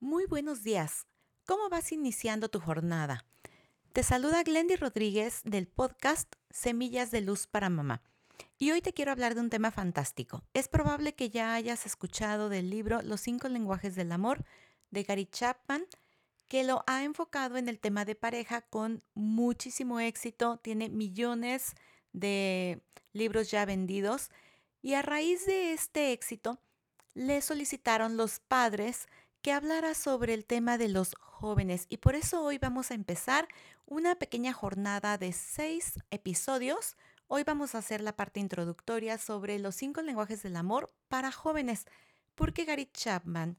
Muy buenos días. ¿Cómo vas iniciando tu jornada? Te saluda Glendy Rodríguez del podcast Semillas de Luz para Mamá. Y hoy te quiero hablar de un tema fantástico. Es probable que ya hayas escuchado del libro Los cinco lenguajes del amor de Gary Chapman, que lo ha enfocado en el tema de pareja con muchísimo éxito. Tiene millones de libros ya vendidos. Y a raíz de este éxito, le solicitaron los padres que hablara sobre el tema de los jóvenes y por eso hoy vamos a empezar una pequeña jornada de seis episodios. Hoy vamos a hacer la parte introductoria sobre los cinco lenguajes del amor para jóvenes, porque Gary Chapman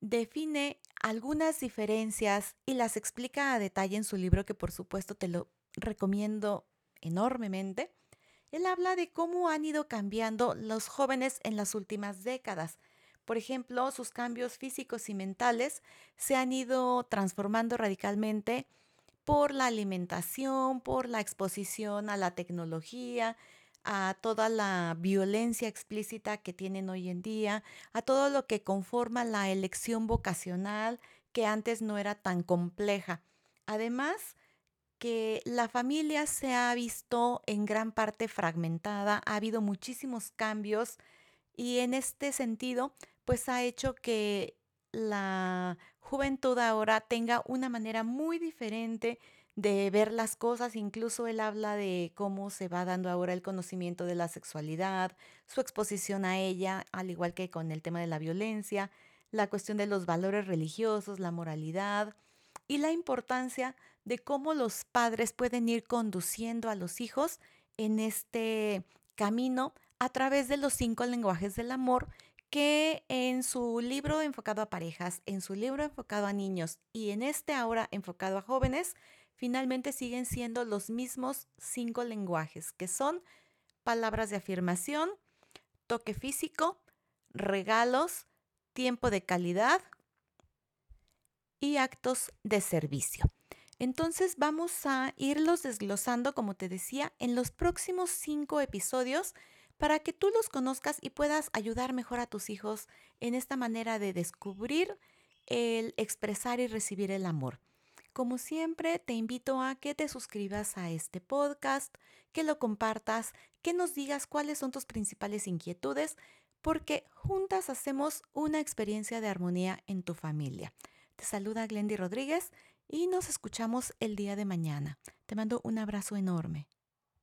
define algunas diferencias y las explica a detalle en su libro que por supuesto te lo recomiendo enormemente. Él habla de cómo han ido cambiando los jóvenes en las últimas décadas por ejemplo, sus cambios físicos y mentales se han ido transformando radicalmente por la alimentación, por la exposición a la tecnología, a toda la violencia explícita que tienen hoy en día, a todo lo que conforma la elección vocacional que antes no era tan compleja. Además, que la familia se ha visto en gran parte fragmentada, ha habido muchísimos cambios y en este sentido pues ha hecho que la juventud ahora tenga una manera muy diferente de ver las cosas. Incluso él habla de cómo se va dando ahora el conocimiento de la sexualidad, su exposición a ella, al igual que con el tema de la violencia, la cuestión de los valores religiosos, la moralidad y la importancia de cómo los padres pueden ir conduciendo a los hijos en este camino a través de los cinco lenguajes del amor que en su libro enfocado a parejas, en su libro enfocado a niños y en este ahora enfocado a jóvenes, finalmente siguen siendo los mismos cinco lenguajes, que son palabras de afirmación, toque físico, regalos, tiempo de calidad y actos de servicio. Entonces vamos a irlos desglosando, como te decía, en los próximos cinco episodios para que tú los conozcas y puedas ayudar mejor a tus hijos en esta manera de descubrir el expresar y recibir el amor. Como siempre, te invito a que te suscribas a este podcast, que lo compartas, que nos digas cuáles son tus principales inquietudes, porque juntas hacemos una experiencia de armonía en tu familia. Te saluda Glendy Rodríguez y nos escuchamos el día de mañana. Te mando un abrazo enorme.